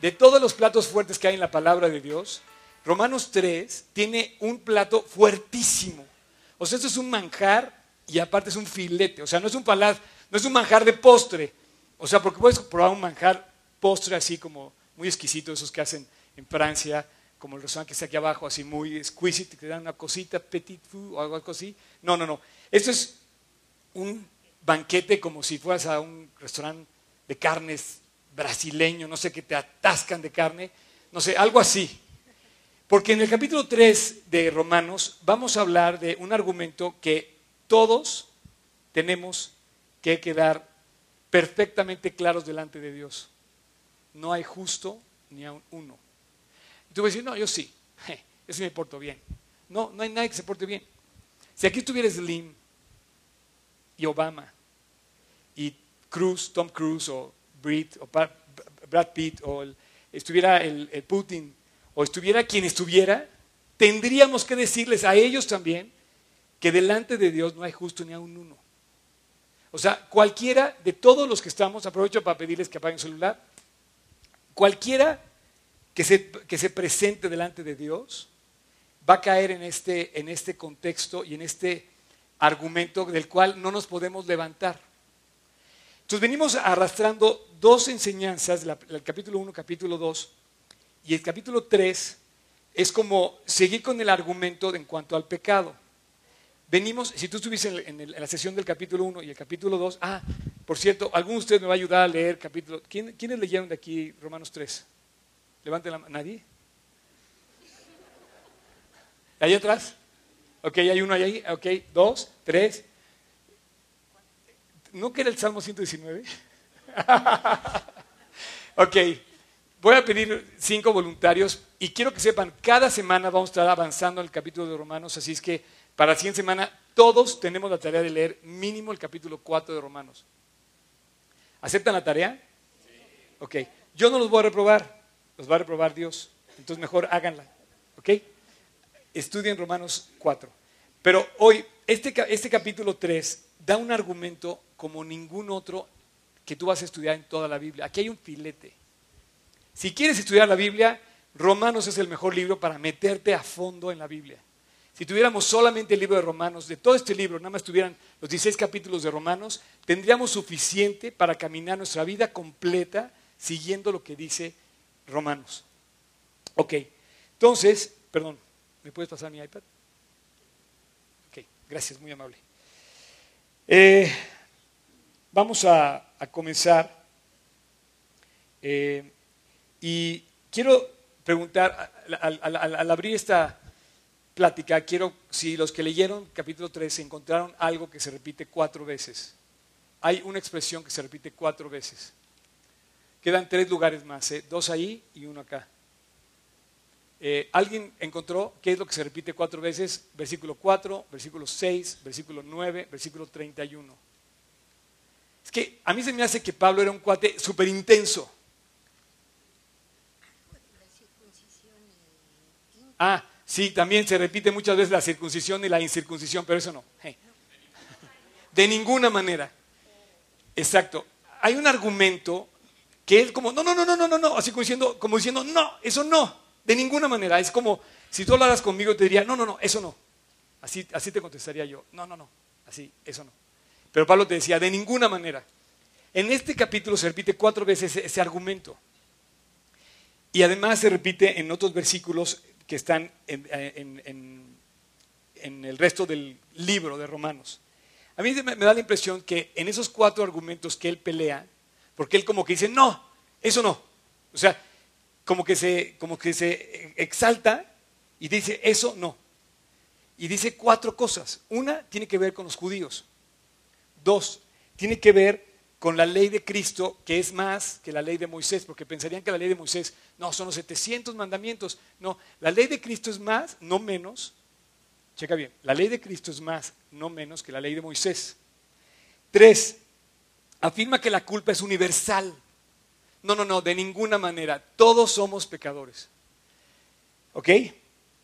de todos los platos fuertes que hay en la palabra de Dios, Romanos 3 tiene un plato fuertísimo. O sea, esto es un manjar y aparte es un filete. O sea, no es un palaz, no es un manjar de postre. O sea, porque puedes probar un manjar postre así como muy exquisito, esos que hacen en Francia, como el restaurante que está aquí abajo, así muy exquisito, que te dan una cosita, petit food o algo así. No, no, no. Esto es un banquete como si fueras a un restaurante de carnes brasileño, no sé, que te atascan de carne, no sé, algo así. Porque en el capítulo 3 de Romanos vamos a hablar de un argumento que todos tenemos que quedar perfectamente claros delante de Dios. No hay justo ni a uno. Y tú vas a decir, no, yo sí, yo sí me porto bien. No, no hay nadie que se porte bien. Si aquí estuviera Slim y Obama y Cruz, Tom Cruise o Brad Pitt o estuviera el, Putin o estuviera quien estuviera, tendríamos que decirles a ellos también que delante de Dios no hay justo ni a un uno. O sea, cualquiera de todos los que estamos, aprovecho para pedirles que apaguen el celular, cualquiera que se, que se presente delante de Dios va a caer en este, en este contexto y en este argumento del cual no nos podemos levantar. Entonces venimos arrastrando dos enseñanzas, el capítulo 1, capítulo 2, y el capítulo 3 es como seguir con el argumento en cuanto al pecado. Venimos, si tú estuviste en, la sesión del capítulo 1 y el capítulo 2, ah, por cierto, ¿alguno de ustedes me va a ayudar a leer capítulo? ¿Quién, ¿Quiénes leyeron de aquí Romanos 3? Levanten la mano. ¿Nadie? ¿Ahí atrás? Ok, hay uno ahí. Ok, dos, tres. ¿No que era el Salmo 119? ok, voy a pedir cinco voluntarios y quiero que sepan, cada semana vamos a estar avanzando en el capítulo de Romanos, así es que para la siguiente semana todos tenemos la tarea de leer mínimo el capítulo 4 de Romanos. ¿Aceptan la tarea? Ok, yo no los voy a reprobar, los va a reprobar Dios, entonces mejor háganla. ¿Ok? Estudien Romanos 4. Pero hoy, este, este capítulo 3 da un argumento como ningún otro que tú vas a estudiar en toda la Biblia. Aquí hay un filete. Si quieres estudiar la Biblia, Romanos es el mejor libro para meterte a fondo en la Biblia. Si tuviéramos solamente el libro de Romanos, de todo este libro, nada más tuvieran los 16 capítulos de Romanos, tendríamos suficiente para caminar nuestra vida completa siguiendo lo que dice Romanos. Ok, entonces, perdón, ¿me puedes pasar mi iPad? Ok, gracias, muy amable. Eh, vamos a, comenzar. Eh, y quiero preguntar, al, abrir esta plática, quiero, si los que leyeron capítulo 3 encontraron algo que se repite cuatro veces. Hay una expresión que se repite cuatro veces. Quedan tres lugares más, ¿eh? dos ahí y uno acá. Eh, ¿Alguien encontró qué es lo que se repite cuatro veces? Versículo 4, versículo 6, versículo 9, versículo 31. Es que a mí se me hace que Pablo era un cuate súper intenso. Ah, sí, también se repite muchas veces la circuncisión y la incircuncisión, pero eso no. De ninguna manera. Exacto. Hay un argumento que es como, no, no, no, no, no, no, así como diciendo, como diciendo, no, eso no. De ninguna manera. Es como si tú hablaras conmigo, te diría, no, no, no, eso no. Así, así te contestaría yo, no, no, no, así, eso no. Pero Pablo te decía, de ninguna manera. En este capítulo se repite cuatro veces ese, argumento. Y además se repite en otros versículos que están en, el resto del libro de Romanos. A mí me, me da la impresión que en esos cuatro argumentos que él pelea, porque él como que dice, no, eso no. O sea, como que se, como que se exalta y dice, eso no. Y dice cuatro cosas. Una tiene que ver con los judíos. Dos, tiene que ver con la ley de Cristo, que es más que la ley de Moisés, porque pensarían que la ley de Moisés, no, son los 700 mandamientos. No, la ley de Cristo es más, no menos. Checa bien, la ley de Cristo es más, no menos que la ley de Moisés. Tres, afirma que la culpa es universal. No, no, no, de ninguna manera. Todos somos pecadores. ¿Ok?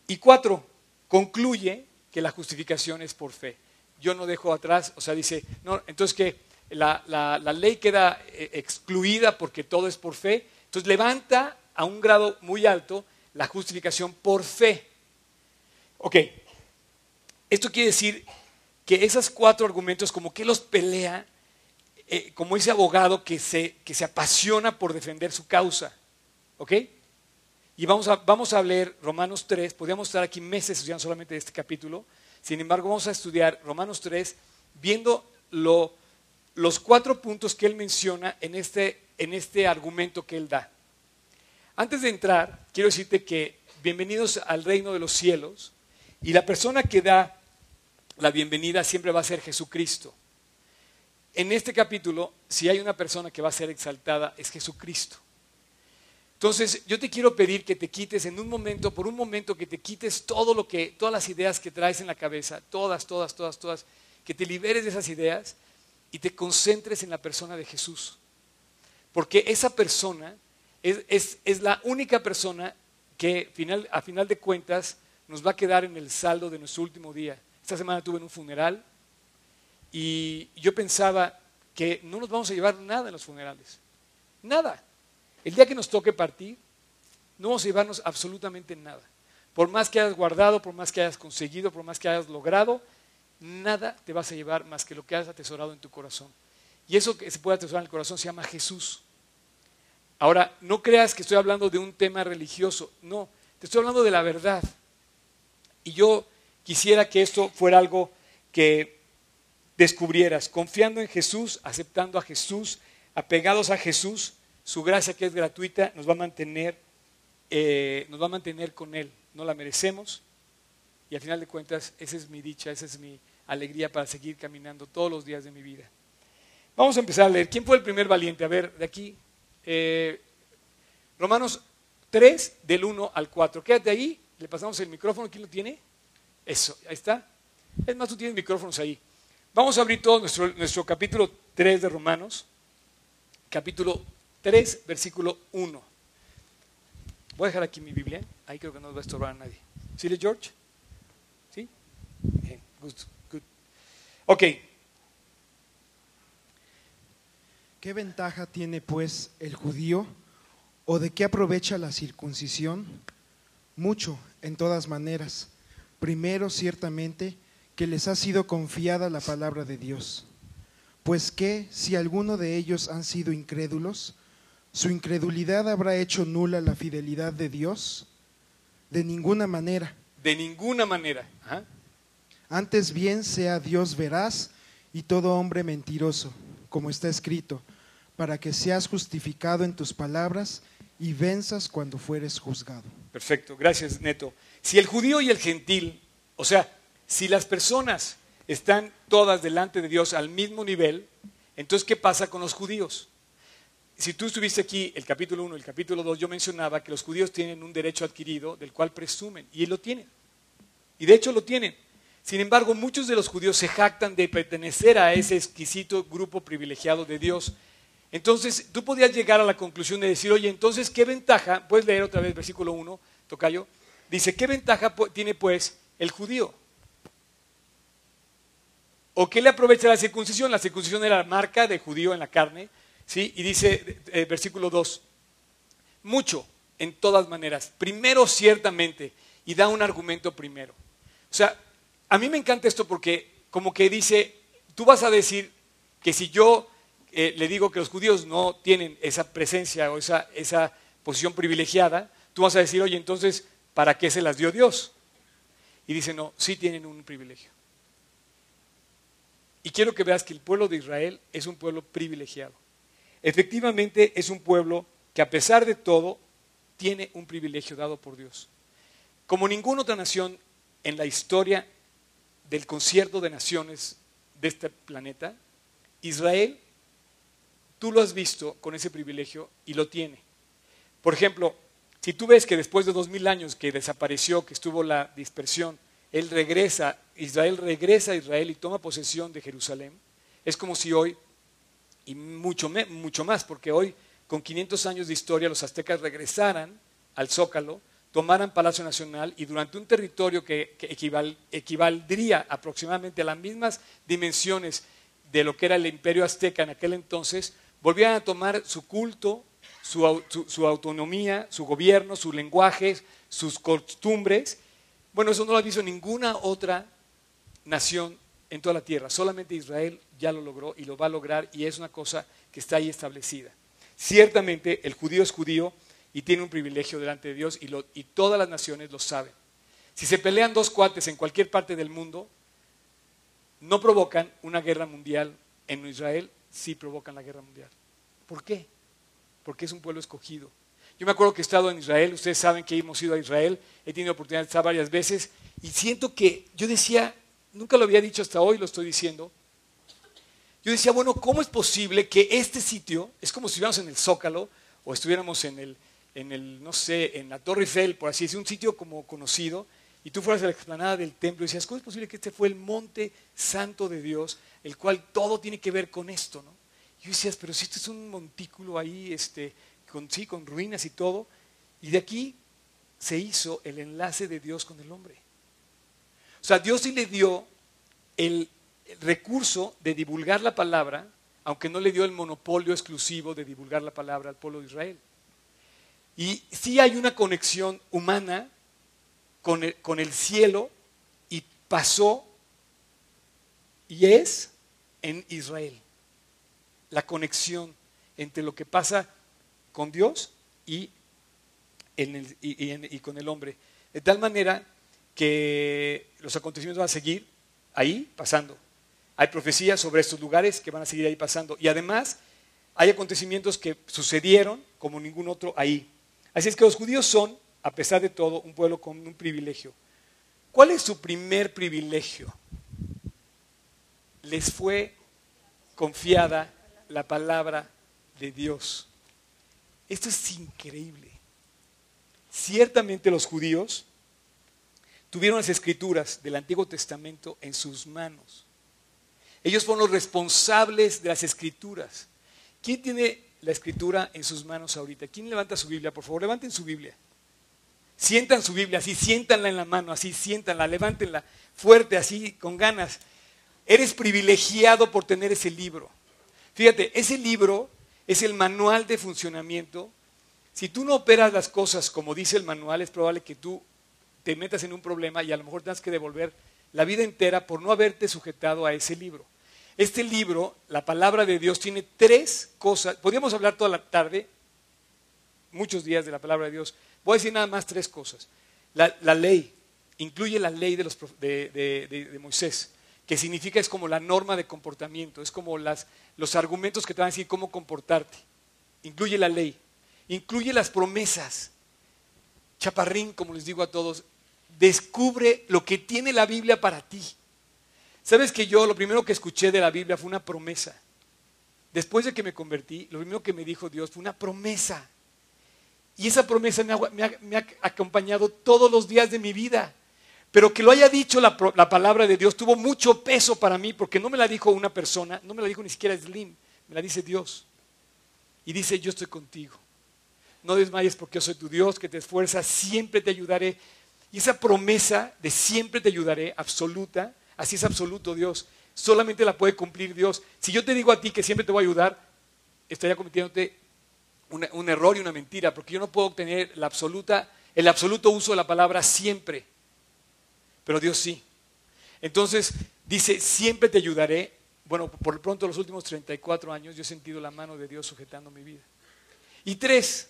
Y cuatro, concluye que la justificación es por fe. Yo no dejo atrás, o sea, dice, entonces que la, ley queda eh, excluida porque todo es por fe. Entonces levanta a un grado muy alto la justificación por fe. Ok, esto quiere decir que esos cuatro argumentos como que los pelea eh, como ese abogado que se, que se apasiona por defender su causa. ¿Ok? Y vamos a, vamos a leer Romanos 3, podríamos estar aquí meses estudiando solamente este capítulo, sin embargo vamos a estudiar Romanos 3 viendo lo, los cuatro puntos que él menciona en este, en este argumento que él da. Antes de entrar, quiero decirte que bienvenidos al reino de los cielos y la persona que da la bienvenida siempre va a ser Jesucristo. En este capítulo, si hay una persona que va a ser exaltada, es Jesucristo. Entonces, yo te quiero pedir que te quites en un momento, por un momento, que te quites todo lo que, todas las ideas que traes en la cabeza, todas, todas, todas, todas, que te liberes de esas ideas y te concentres en la persona de Jesús. Porque esa persona es, la única persona que final, a final de cuentas nos va a quedar en el saldo de nuestro último día. Esta semana tuve un funeral y yo pensaba que no nos vamos a llevar nada en los funerales. Nada. El día que nos toque partir, no vamos a llevarnos absolutamente nada. Por más que hayas guardado, por más que hayas conseguido, por más que hayas logrado, nada te vas a llevar más que lo que has atesorado en tu corazón. Y eso que se puede atesorar en el corazón se llama Jesús. Ahora, no creas que estoy hablando de un tema religioso, no, te estoy hablando de la verdad. Y yo quisiera que esto fuera algo que descubrieras, confiando en Jesús, aceptando a Jesús, apegados a Jesús, su gracia que es gratuita nos va a mantener, eh, nos va a mantener con Él. No la merecemos y al final de cuentas esa es mi dicha, esa es mi alegría para seguir caminando todos los días de mi vida. Vamos a empezar a leer. ¿Quién fue el primer valiente? A ver, de aquí. Eh, Romanos 3, del 1 al 4. Quédate ahí, le pasamos el micrófono. ¿Quién lo tiene? Eso, ahí está. Es más, tú tienes micrófonos ahí. Vamos a abrir todo nuestro, nuestro capítulo 3 de Romanos. Capítulo 3, versículo 1. Voy a dejar aquí mi Biblia. Ahí creo que no va a estorbar a nadie. ¿Sí, George? ¿Sí? Bien, good, good. Ok. ¿Qué ventaja tiene pues el judío o de qué aprovecha la circuncisión? Mucho, en todas maneras. Primero, ciertamente, que les ha sido confiada la palabra de Dios. Pues que, si alguno de ellos han sido incrédulos, ¿su incredulidad habrá hecho nula la fidelidad de Dios? De ninguna manera. De ninguna manera. Antes bien sea Dios veraz y todo hombre mentiroso como está escrito, para que seas justificado en tus palabras y venzas cuando fueres juzgado. Perfecto, gracias Neto. Si el judío y el gentil, o sea, si las personas están todas delante de Dios al mismo nivel, entonces ¿qué pasa con los judíos? Si tú estuviste aquí, el capítulo 1, el capítulo 2, yo mencionaba que los judíos tienen un derecho adquirido del cual presumen, y lo tienen. Y de hecho lo tienen. Sin embargo, muchos de los judíos se jactan de pertenecer a ese exquisito grupo privilegiado de Dios. Entonces, tú podías llegar a la conclusión de decir, oye, entonces, ¿qué ventaja? Puedes leer otra vez versículo 1, Tocayo. Dice, ¿qué ventaja tiene pues el judío? ¿O qué le aprovecha la circuncisión? La circuncisión era la marca de judío en la carne. ¿Sí? Y dice, eh, versículo 2, mucho, en todas maneras. Primero, ciertamente. Y da un argumento primero. O sea, a mí me encanta esto porque como que dice, tú vas a decir que si yo eh, le digo que los judíos no tienen esa presencia o esa, esa posición privilegiada, tú vas a decir, oye, entonces, ¿para qué se las dio Dios? Y dice, no, sí tienen un privilegio. Y quiero que veas que el pueblo de Israel es un pueblo privilegiado. Efectivamente es un pueblo que a pesar de todo tiene un privilegio dado por Dios. Como ninguna otra nación en la historia del concierto de naciones de este planeta, Israel, tú lo has visto con ese privilegio y lo tiene. Por ejemplo, si tú ves que después de dos mil años que desapareció, que estuvo la dispersión, él regresa, Israel regresa a Israel y toma posesión de Jerusalén, es como si hoy, y mucho, mucho más, porque hoy con 500 años de historia los aztecas regresaran al Zócalo, tomaran Palacio Nacional y durante un territorio que, equivaldría aproximadamente a las mismas dimensiones de lo que era el imperio azteca en aquel entonces, volvían a tomar su culto, su, su, autonomía, su gobierno, su lenguaje, sus costumbres. Bueno, eso no lo ha visto ninguna otra nación en toda la tierra. Solamente Israel ya lo logró y lo va a lograr y es una cosa que está ahí establecida. Ciertamente el judío es judío y tiene un privilegio delante de Dios y, todas las naciones lo saben. Si se pelean dos cuates en cualquier parte del mundo, no provocan una guerra mundial en Israel, sí provocan la guerra mundial. ¿Por qué? Porque es un pueblo escogido. Yo me acuerdo que he estado en Israel, ustedes saben que hemos ido a Israel, he tenido oportunidad de estar varias veces y siento que yo decía, nunca lo había dicho hasta hoy, lo estoy diciendo, yo decía, bueno, ¿cómo es posible que este sitio, es como si estuviéramos en el Zócalo o estuviéramos en el, en el no sé, en la Torre Eiffel, por así decirlo, un sitio como conocido, y tú fueras a la explanada del templo y decías, ¿cómo es posible que este fue el monte santo de Dios, el cual todo tiene que ver con esto? ¿no? Y yo decías, pero si esto es un montículo ahí, este, con, sí, con ruinas y todo, y de aquí se hizo el enlace de Dios con el hombre. O sea, Dios sí le dio el, recurso de divulgar la palabra, aunque no le dio el monopolio exclusivo de divulgar la palabra al pueblo de Israel. Y sí hay una conexión humana con el, cielo y pasó y es en Israel. La conexión entre lo que pasa con Dios y, con el hombre. De tal manera que los acontecimientos van a seguir ahí pasando. Hay profecías sobre estos lugares que van a seguir ahí pasando. Y además hay acontecimientos que sucedieron como ningún otro ahí. Así es que los judíos son a pesar de todo, un pueblo con un privilegio. ¿Cuál es su primer privilegio? Les fue confiada la palabra de Dios. Esto es increíble. Ciertamente los judíos tuvieron las escrituras del Antiguo Testamento en sus manos. Ellos fueron los responsables de las escrituras. ¿Quién tiene la escritura en sus manos ahorita? ¿Quién levanta su Biblia? Por favor, levanten su Biblia. Sientan su Biblia así, siéntanla en la mano, así, siéntanla, levántenla fuerte, así, con ganas. Eres privilegiado por tener ese libro. Fíjate, ese libro es el manual de funcionamiento. Si tú no operas las cosas como dice el manual, es probable que tú te metas en un problema y a lo mejor tengas que devolver la vida entera por no haberte sujetado a ese libro. Este libro, la palabra de Dios, tiene tres cosas. Podríamos hablar toda la tarde, muchos días de la palabra de Dios, Voy a decir nada más tres cosas. La, ley incluye la ley de, los, de, Moisés, que significa es como la norma de comportamiento, es como las, los argumentos que te van a decir cómo comportarte. Incluye la ley, incluye las promesas. Chaparrín, como les digo a todos, descubre lo que tiene la Biblia para ti. Sabes que yo lo primero que escuché de la Biblia fue una promesa. Después de que me convertí, lo primero que me dijo Dios fue una promesa. Y esa promesa me ha, acompañado todos los días de mi vida. Pero que lo haya dicho la, palabra de Dios tuvo mucho peso para mí, porque no me la dijo una persona, no me la dijo ni siquiera Slim, me la dice Dios. Y dice, yo estoy contigo. No desmayes porque yo soy tu Dios, que te esfuerza, siempre te ayudaré. Y esa promesa de siempre te ayudaré, absoluta, así es absoluto Dios, solamente la puede cumplir Dios. Si yo te digo a ti que siempre te voy a ayudar, estaría cometiéndote un error y una mentira, porque yo no puedo obtener el absoluto uso de la palabra siempre, pero Dios sí. Entonces dice, siempre te ayudaré. Bueno, por lo pronto los últimos 34 años yo he sentido la mano de Dios sujetando mi vida. Y tres,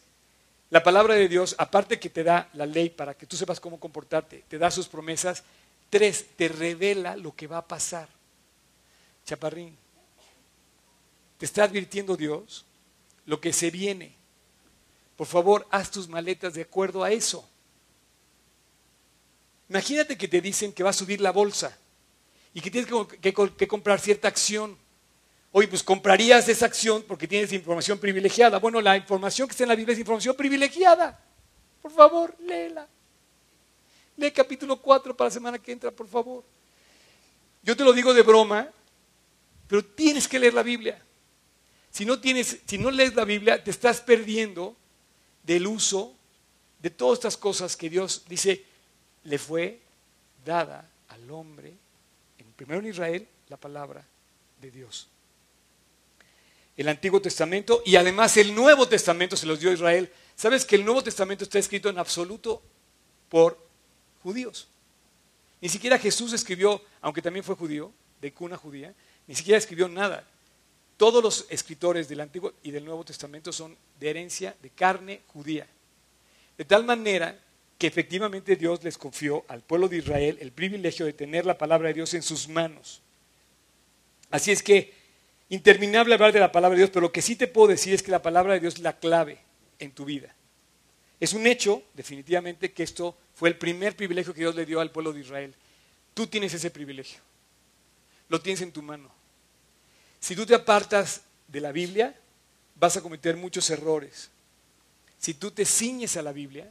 la palabra de Dios, aparte que te da la ley para que tú sepas cómo comportarte, te da sus promesas, tres, te revela lo que va a pasar. Chaparrín, te está advirtiendo Dios lo que se viene. Por favor, haz tus maletas de acuerdo a eso. Imagínate que te dicen que va a subir la bolsa y que tienes que, comprar cierta acción. Oye, pues comprarías esa acción porque tienes información privilegiada. Bueno, la información que está en la Biblia es información privilegiada. Por favor, léela. Lee capítulo 4 para la semana que entra, por favor. Yo te lo digo de broma, pero tienes que leer la Biblia. Si no, tienes, si no lees la Biblia, te estás perdiendo del uso de todas estas cosas que Dios dice, le fue dada al hombre, en, primero en Israel, la palabra de Dios. El Antiguo Testamento y además el Nuevo Testamento se los dio a Israel. ¿Sabes que el Nuevo Testamento está escrito en absoluto por judíos? Ni siquiera Jesús escribió, aunque también fue judío, de cuna judía, ni siquiera escribió nada. Todos los escritores del Antiguo y del Nuevo Testamento son de herencia de carne judía. De tal manera que efectivamente Dios les confió al pueblo de Israel el privilegio de tener la palabra de Dios en sus manos. Así es que, interminable hablar de la palabra de Dios, pero lo que sí te puedo decir es que la palabra de Dios es la clave en tu vida. Es un hecho, definitivamente, que esto fue el primer privilegio que Dios le dio al pueblo de Israel. Tú tienes ese privilegio. Lo tienes en tu mano. Si tú te apartas de la Biblia, vas a cometer muchos errores. Si tú te ciñes a la Biblia,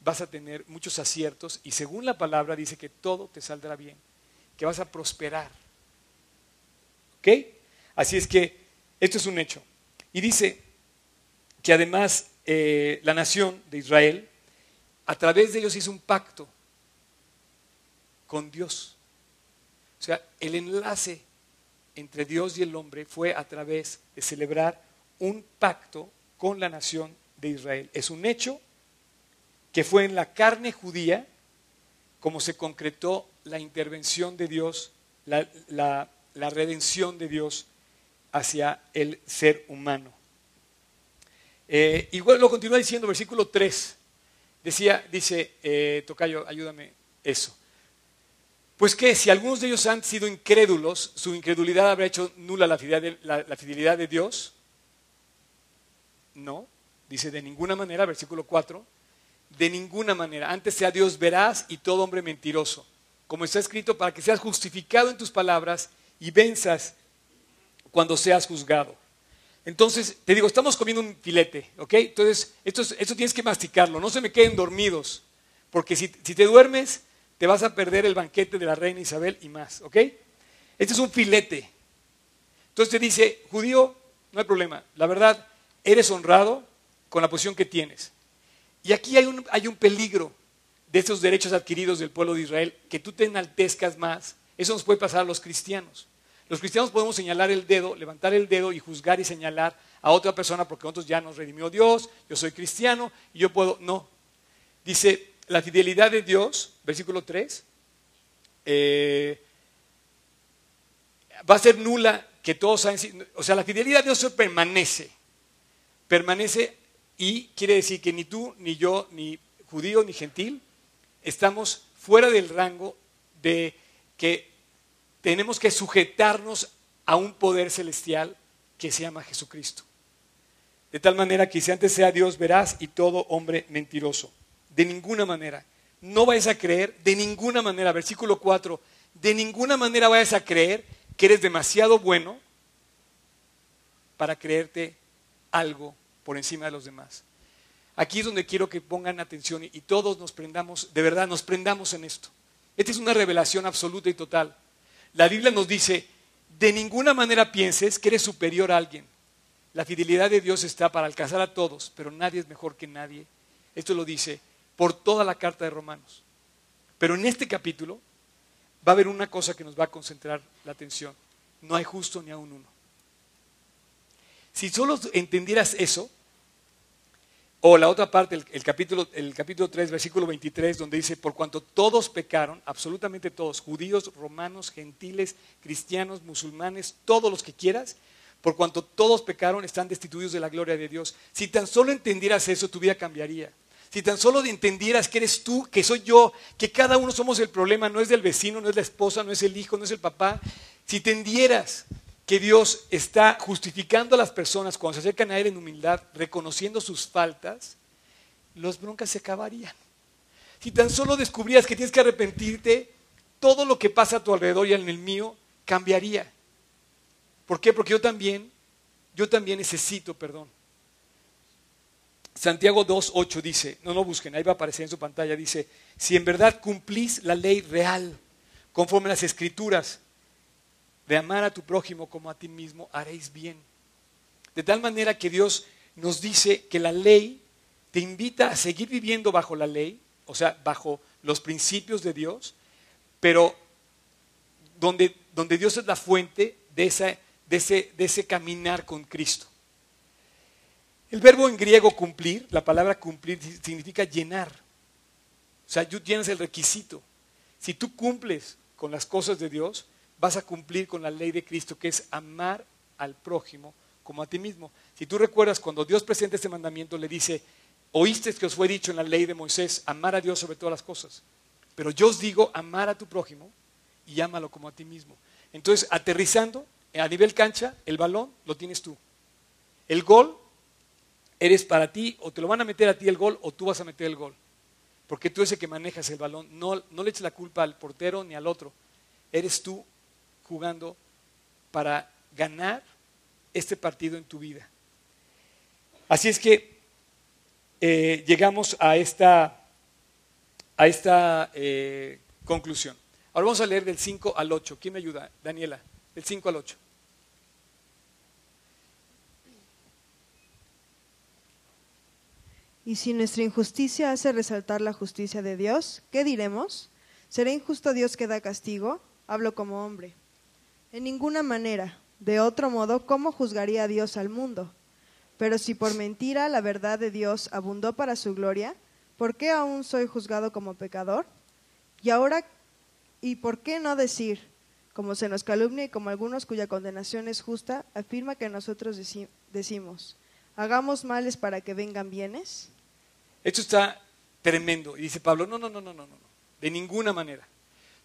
vas a tener muchos aciertos y según la palabra dice que todo te saldrá bien, que vas a prosperar. ¿Ok? Así es que esto es un hecho. Y dice que además eh, la nación de Israel, a través de ellos hizo un pacto con Dios. O sea, el enlace entre Dios y el hombre fue a través de celebrar un pacto con la nación de Israel. Es un hecho que fue en la carne judía como se concretó la intervención de Dios, la, redención de Dios hacia el ser humano. Eh, igual lo continúa diciendo, versículo 3. Decía, dice, eh, Tocayo, ayúdame eso. Pues que si algunos de ellos han sido incrédulos, su incredulidad habrá hecho nula la fidelidad de Dios. No, dice de ninguna manera, versículo 4 de ninguna manera. Antes sea Dios veraz y todo hombre mentiroso. Como está escrito, para que seas justificado en tus palabras y venzas cuando seas juzgado. Entonces, te digo, estamos comiendo un filete, ¿ok? Entonces, esto, esto tienes que masticarlo, no se me queden dormidos, porque si, si, te duermes, te vas a perder el banquete de la reina Isabel y más, ¿ok? Este es un filete. Entonces te dice, judío, no hay problema, la verdad, eres honrado con la posición que tienes. Y aquí hay un, hay un peligro de esos derechos adquiridos del pueblo de Israel, que tú te enaltezcas más. Eso nos puede pasar a los cristianos. Los cristianos podemos señalar el dedo, levantar el dedo y juzgar y señalar a otra persona porque nosotros ya nos redimió Dios, yo soy cristiano y yo puedo. No. Dice, la fidelidad de Dios, versículo 3, eh, va a ser nula que todos saben. O sea, la fidelidad de Dios permanece. Permanece y quiere decir que ni tú, ni yo, ni judío, ni gentil, estamos fuera del rango de que tenemos que sujetarnos a un poder celestial que se llama Jesucristo. De tal manera que si antes sea Dios verás y todo hombre mentiroso. De ninguna manera. No vayas a creer, de ninguna manera, versículo 4, de ninguna manera vayas a creer que eres demasiado bueno para creerte algo por encima de los demás. Aquí es donde quiero que pongan atención y, todos nos prendamos, de verdad, nos prendamos en esto. Esta es una revelación absoluta y total. La Biblia nos dice, de ninguna manera pienses que eres superior a alguien. La fidelidad de Dios está para alcanzar a todos, pero nadie es mejor que nadie. Esto lo dice por toda la carta de Romanos. Pero en este capítulo va a haber una cosa que nos va a concentrar la atención. No hay justo ni aún uno. Si solo entendieras eso, o la otra parte, el, capítulo, el capítulo 3, versículo 23, donde dice, por cuanto todos pecaron, absolutamente todos, judíos, romanos, gentiles, cristianos, musulmanes, todos los que quieras, por cuanto todos pecaron, están destituidos de la gloria de Dios. Si tan solo entendieras eso, tu vida cambiaría. Si tan solo entendieras que eres tú, que soy yo, que cada uno somos el problema, no es del vecino, no es la esposa, no es el hijo, no es el papá. Si entendieras que Dios está justificando a las personas cuando se acercan a Él en humildad, reconociendo sus faltas, los broncas se acabarían. Si tan solo descubrías que tienes que arrepentirte, todo lo que pasa a tu alrededor y en el mío cambiaría. ¿Por qué? Porque yo también, yo también necesito perdón. Santiago 2.8 dice, no lo busquen, ahí va a aparecer en su pantalla, dice, si en verdad cumplís la ley real, conforme a las escrituras, de amar a tu prójimo como a ti mismo, haréis bien. De tal manera que Dios nos dice que la ley te invita a seguir viviendo bajo la ley, o sea, bajo los principios de Dios, pero donde, donde Dios es la fuente de esa, de ese, de ese caminar con Cristo. El verbo en griego cumplir, la palabra cumplir significa llenar. O sea, tú tienes el requisito. Si tú cumples con las cosas de Dios, vas a cumplir con la ley de Cristo, que es amar al prójimo como a ti mismo. Si tú recuerdas, cuando Dios presenta este mandamiento, le dice, oíste que os fue dicho en la ley de Moisés, amar a Dios sobre todas las cosas. Pero yo os digo, amar a tu prójimo y ámalo como a ti mismo. Entonces, aterrizando a nivel cancha, el balón lo tienes tú. El gol eres para ti, o te lo van a meter a ti el gol, o tú vas a meter el gol. Porque tú eres el que manejas el balón. No, no le eches la culpa al portero ni al otro. Eres tú jugando para ganar este partido en tu vida. Así es que eh, llegamos a esta, a esta eh, conclusión. Ahora vamos a leer del 5 al 8. ¿Quién me ayuda? Daniela, del 5 al 8. Y si nuestra injusticia hace resaltar la justicia de Dios, ¿qué diremos? ¿Será injusto Dios que da castigo? Hablo como hombre. En ninguna manera. De otro modo, ¿cómo juzgaría Dios al mundo? Pero si por mentira la verdad de Dios abundó para su gloria, ¿por qué aún soy juzgado como pecador? Y ahora, ¿y por qué no decir, como se nos calumnia y como algunos cuya condenación es justa, afirma que nosotros decimos, hagamos males para que vengan bienes? Esto está tremendo. Y dice Pablo, no, no, no, no, no, no, de ninguna manera.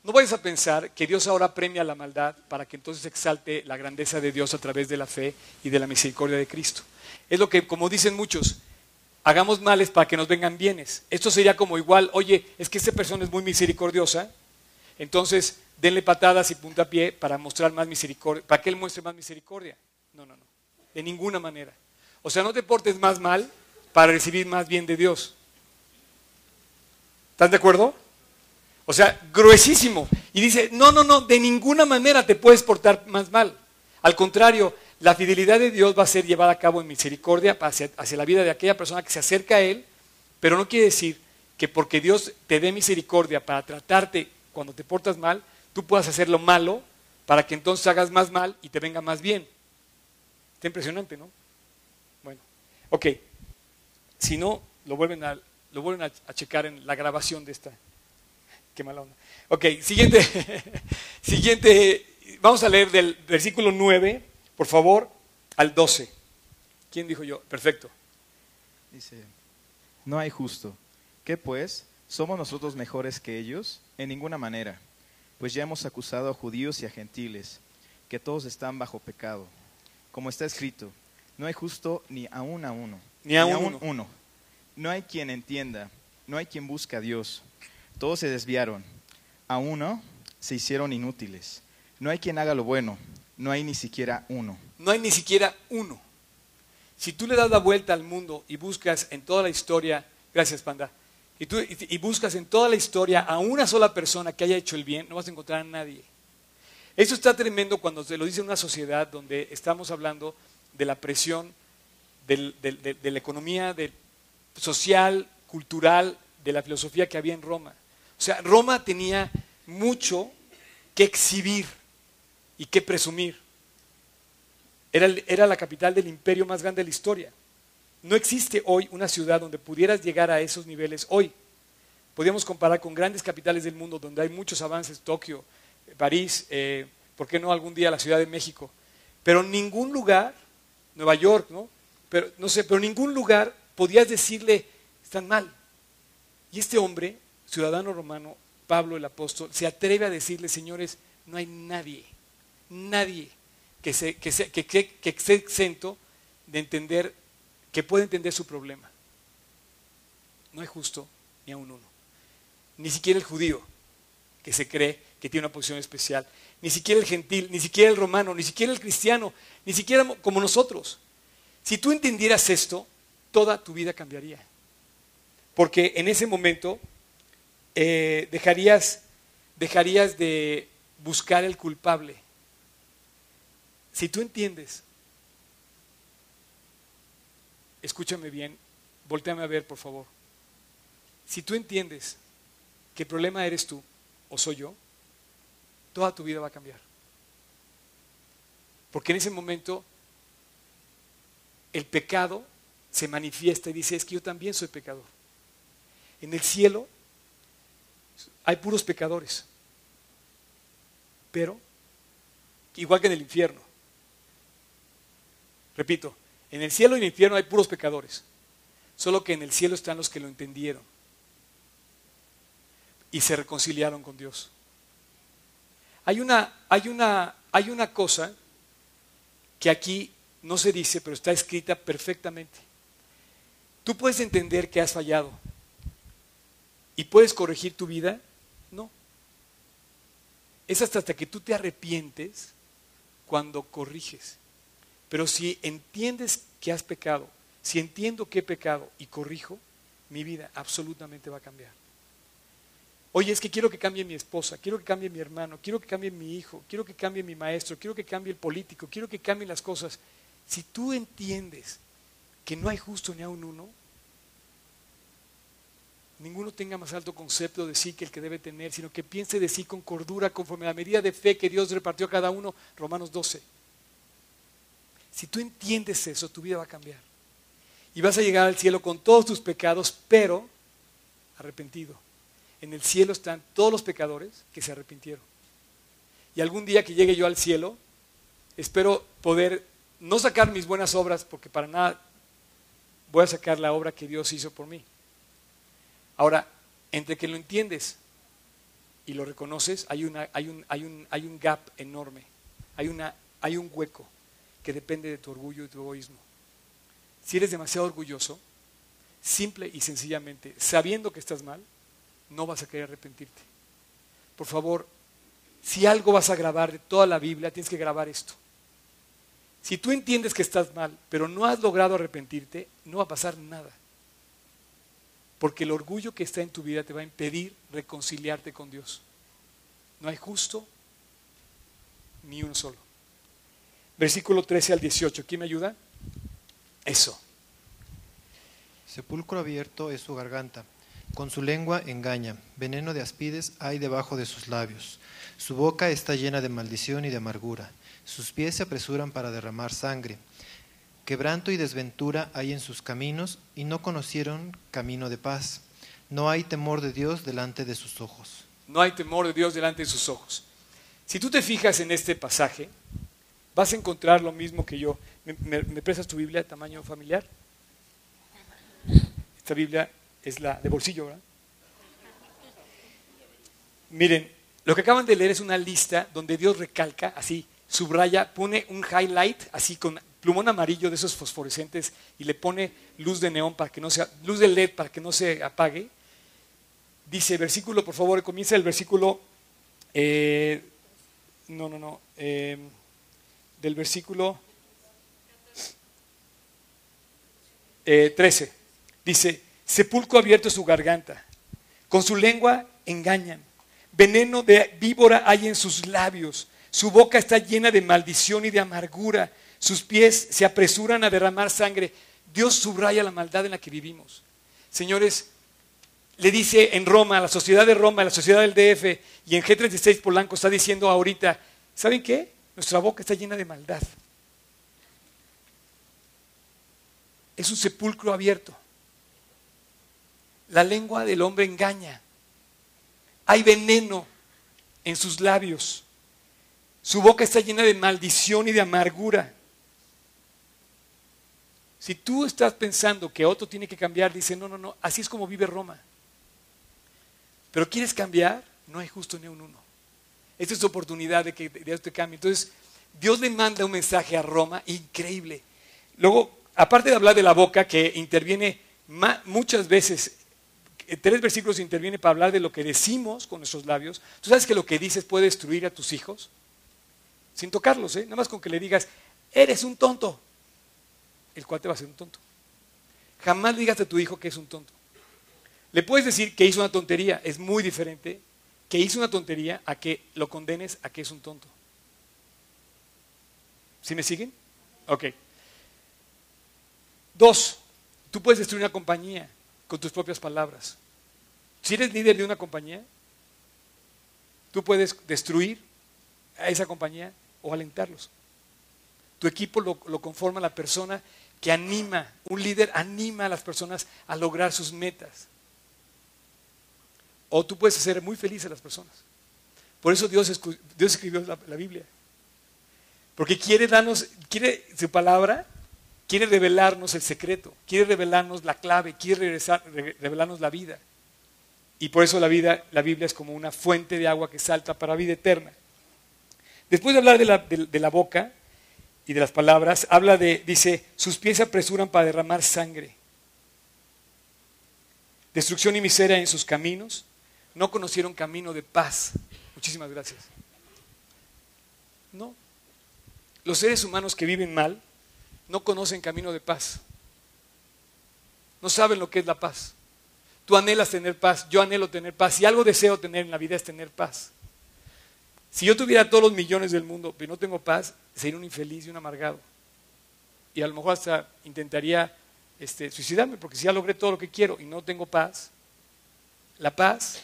No vayas a pensar que Dios ahora premia la maldad para que entonces exalte la grandeza de Dios a través de la fe y de la misericordia de Cristo. Es lo que, como dicen muchos, hagamos males para que nos vengan bienes. Esto sería como igual, oye, es que esta persona es muy misericordiosa, entonces denle patadas y puntapié para mostrar más misericordia, para que él muestre más misericordia. No, no, no, de ninguna manera. O sea, no te portes más mal para recibir más bien de Dios. ¿Estás de acuerdo? O sea, gruesísimo. Y dice, no, no, no, de ninguna manera te puedes portar más mal. Al contrario, la fidelidad de Dios va a ser llevada a cabo en misericordia hacia, la vida de aquella persona que se acerca a Él, pero no quiere decir que porque Dios te dé misericordia para tratarte cuando te portas mal, tú puedas hacer lo malo para que entonces hagas más mal y te venga más bien. Está impresionante, ¿no? Bueno, ok. Si no, lo vuelven a, lo vuelven a checar en la grabación de esta. Qué mala onda. Ok, siguiente, siguiente, vamos a leer del versículo 9, por favor, al 12. ¿Quién dijo yo? Perfecto. Dice, no hay justo. ¿Qué pues? ¿Somos nosotros mejores que ellos? En ninguna manera, pues ya hemos acusado a judíos y a gentiles, que todos están bajo pecado. Como está escrito, no hay justo ni aún a uno. Ni a uno. uno. No hay quien entienda, no hay quien busque a Dios. Todos se desviaron. A uno se hicieron inútiles. No hay quien haga lo bueno. No hay ni siquiera uno. No hay ni siquiera uno. Si tú le das la vuelta al mundo y buscas en toda la historia, gracias Panda, y, y, buscas en toda la historia a una sola persona que haya hecho el bien, no vas a encontrar a nadie. Eso está tremendo cuando se lo dice una sociedad donde estamos hablando de la presión de, la economía social, cultural, de la filosofía que había en Roma. O sea, Roma tenía mucho que exhibir y que presumir. Era, era, la capital del imperio más grande de la historia. No existe hoy una ciudad donde pudieras llegar a esos niveles hoy. Podríamos comparar con grandes capitales del mundo donde hay muchos avances, Tokio, París, eh, ¿por qué no algún día la Ciudad de México? Pero ningún lugar, Nueva York, ¿no? Pero, no sé, pero ningún lugar podías decirle, están mal. Y este hombre ciudadano romano, Pablo el apóstol, se atreve a decirle, señores, no hay nadie, nadie que, se, que, se, que, que, esté exento de entender, que pueda entender su problema. No hay justo ni a un uno. Ni siquiera el judío, que se cree que tiene una posición especial. Ni siquiera el gentil, ni siquiera el romano, ni siquiera el cristiano, ni siquiera como nosotros. Si tú entendieras esto, toda tu vida cambiaría. Porque en ese momento eh, dejarías, dejarías de buscar el culpable. Si tú entiendes, escúchame bien, volteame a ver, por favor. Si tú entiendes que el problema eres tú o soy yo, toda tu vida va a cambiar. Porque en ese momento el pecado se manifiesta y dice, es que yo también soy pecador. En el cielo hay puros pecadores, pero igual que en el infierno. Repito, en el cielo y en el infierno hay puros pecadores, solo que en el cielo están los que lo entendieron y se reconciliaron con Dios. Hay una, hay una, hay una cosa que aquí no se dice, pero está escrita perfectamente. Tú puedes entender que has fallado y puedes corregir tu vida. Es hasta, hasta que tú te arrepientes cuando corriges. Pero si entiendes que has pecado, si entiendo que he pecado y corrijo, mi vida absolutamente va a cambiar. Oye, es que quiero que cambie mi esposa, quiero que cambie mi hermano, quiero que cambie mi hijo, quiero que cambie mi maestro, quiero que cambie el político, quiero que cambien las cosas. Si tú entiendes que no hay justo ni a un uno, ninguno tenga más alto concepto de sí que el que debe tener, sino que piense de sí con cordura, conforme a la medida de fe que Dios repartió a cada uno, Romanos 12. Si tú entiendes eso, tu vida va a cambiar. Y vas a llegar al cielo con todos tus pecados, pero arrepentido en el cielo están todos los pecadores que se arrepintieron. Y algún día que llegue yo al cielo, espero poder no sacar mis buenas obras, porque para nada voy a sacar la obra que Dios hizo por mí. Ahora, entre que lo entiendes y lo reconoces, hay, hay, un, hay, un, hay un gap enorme, hay, una, hay un hueco que depende de tu orgullo y tu egoísmo. Si eres demasiado orgulloso, simple y sencillamente, sabiendo que estás mal, no vas a querer arrepentirte. Por favor, si algo vas a grabar de toda la Biblia, tienes que grabar esto. Si tú entiendes que estás mal, pero no has logrado arrepentirte, no va a pasar nada. Porque el orgullo que está en tu vida te va a impedir reconciliarte con Dios. No hay justo ni uno solo. Versículo 13 al 18. ¿Quién me ayuda? Eso. Sepulcro abierto es su garganta con su lengua engaña, veneno de aspides hay debajo de sus labios. Su boca está llena de maldición y de amargura. Sus pies se apresuran para derramar sangre. Quebranto y desventura hay en sus caminos y no conocieron camino de paz. No hay temor de Dios delante de sus ojos. No hay temor de Dios delante de sus ojos. Si tú te fijas en este pasaje, vas a encontrar lo mismo que yo. ¿Me, prestas tu Biblia de tamaño familiar? Esta Biblia es la de bolsillo, ¿verdad? Miren, lo que acaban de leer es una lista donde Dios recalca, así, subraya, pone un highlight, así con plumón amarillo de esos fosforescentes y le pone luz de neón para que no sea, luz de LED para que no se apague. Dice, versículo, por favor, comienza el versículo, eh, no, no, no, eh, del versículo 13. Eh, Dice, Sepulcro abierto su garganta. Con su lengua engañan. Veneno de víbora hay en sus labios. Su boca está llena de maldición y de amargura. Sus pies se apresuran a derramar sangre. Dios subraya la maldad en la que vivimos. Señores, le dice en Roma, a la sociedad de Roma, a la sociedad del DF y en G36 Polanco está diciendo ahorita, ¿saben qué? Nuestra boca está llena de maldad. Es un sepulcro abierto. La lengua del hombre engaña. Hay veneno en sus labios. Su boca está llena de maldición y de amargura. Si tú estás pensando que otro tiene que cambiar, dice, no, no, no, así es como vive Roma. Pero quieres cambiar, no hay justo ni un uno. Esta es tu oportunidad de que Dios te cambie. Entonces, Dios le manda un mensaje a Roma increíble. Luego, aparte de hablar de la boca, que interviene muchas veces tres versículos interviene para hablar de lo que decimos con nuestros labios. ¿Tú sabes que lo que dices puede destruir a tus hijos? Sin tocarlos, ¿eh? Nada más con que le digas, eres un tonto. El cual te va a ser un tonto. Jamás digas a tu hijo que es un tonto. Le puedes decir que hizo una tontería, es muy diferente que hizo una tontería a que lo condenes a que es un tonto. ¿Sí me siguen? Ok. Dos, tú puedes destruir una compañía con tus propias palabras. Si eres líder de una compañía, tú puedes destruir a esa compañía o alentarlos. Tu equipo lo conforma la persona que anima, un líder anima a las personas a lograr sus metas. O tú puedes hacer muy feliz a las personas. Por eso Dios, Dios escribió la, la Biblia. Porque quiere darnos, quiere su palabra, quiere revelarnos el secreto, quiere revelarnos la clave, quiere regresar- re- revelarnos la vida. Y por eso la vida, la Biblia es como una fuente de agua que salta para vida eterna. Después de hablar de la, de la boca y de las palabras, habla de, dice, sus pies se apresuran para derramar sangre. Destrucción y miseria en sus caminos. No conocieron camino de paz. Muchísimas gracias. No. Los seres humanos que viven mal no conocen camino de paz. No saben lo que es la paz. Tú anhelas tener paz, yo anhelo tener paz. Si algo deseo tener en la vida es tener paz. Si yo tuviera todos los millones del mundo, pero no tengo paz, sería un infeliz y un amargado. Y a lo mejor hasta intentaría este, suicidarme, porque si ya logré todo lo que quiero y no tengo paz, la paz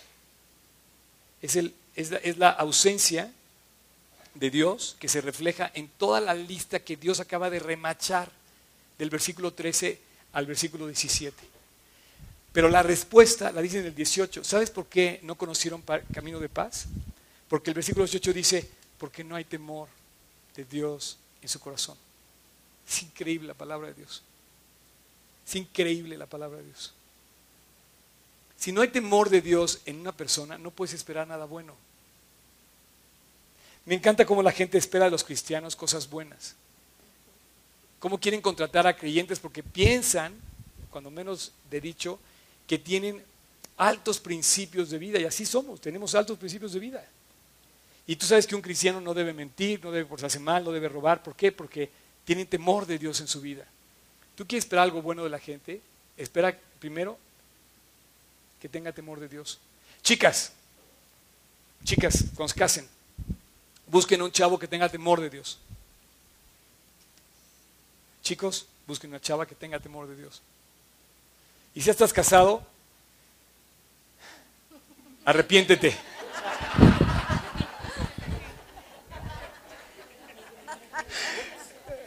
es, la, ausencia de Dios que se refleja en toda la lista que Dios acaba de remachar del versículo 13 al versículo 17. Pero la respuesta la dice en el 18. ¿Sabes por qué no conocieron camino de paz? Porque el versículo 18 dice, porque no hay temor de Dios en su corazón. Es increíble la palabra de Dios. Es increíble la palabra de Dios. Si no hay temor de Dios en una persona, no puedes esperar nada bueno. Me encanta cómo la gente espera a los cristianos cosas buenas. Cómo quieren contratar a creyentes porque piensan, cuando menos de dicho, que tienen altos principios de vida. Y así somos, tenemos altos principios de vida. Y tú sabes que un cristiano no debe mentir, no debe portarse mal, no debe robar. ¿Por qué? Porque tienen temor de Dios en su vida. ¿Tú quieres esperar algo bueno de la gente? Espera primero que tenga temor de Dios. Chicas, chicas, cuando se casen, busquen un chavo que tenga temor de Dios. Chicos, busquen una chava que tenga temor de Dios. Y si estás casado, arrepiéntete.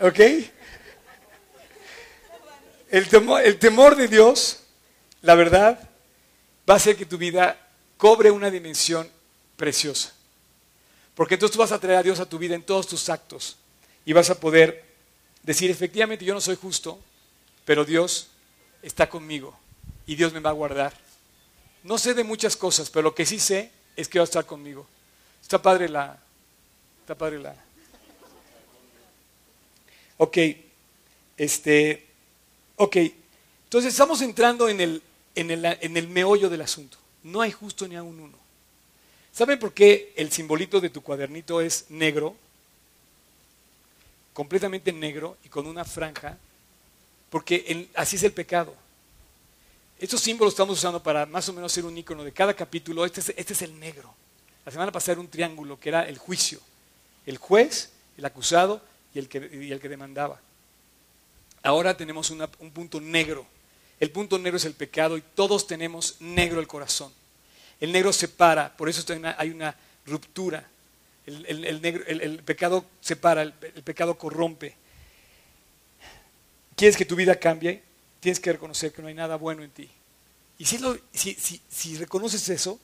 ¿Ok? El temor, de Dios, la verdad, va a hacer que tu vida cobre una dimensión preciosa. Porque entonces tú vas a traer a Dios a tu vida en todos tus actos y vas a poder decir, efectivamente, yo no soy justo, pero Dios está conmigo y Dios me va a guardar. No sé de muchas cosas, pero lo que sí sé es que va a estar conmigo. Está padre la... Está padre la... Ok, este... Ok, entonces estamos entrando en el, en el, en el meollo del asunto. No hay justo ni a un uno. ¿Saben por qué el simbolito de tu cuadernito es negro? Completamente negro y con una franja. Porque el- así es el pecado. Estos símbolos estamos usando para más o menos ser un icono de cada capítulo. Este es, este es el negro. La semana pasada era un triángulo que era el juicio. El juez, el acusado y el que, y el que demandaba. Ahora tenemos un punto negro. El punto negro es el pecado y todos tenemos negro el corazón. El negro separa, por eso hay una, ruptura. El, pecado separa, el, pecado corrompe. ¿Quieres que tu vida cambie? Tienes que reconocer que no hay nada bueno en ti. Y si, si- reconoces eso,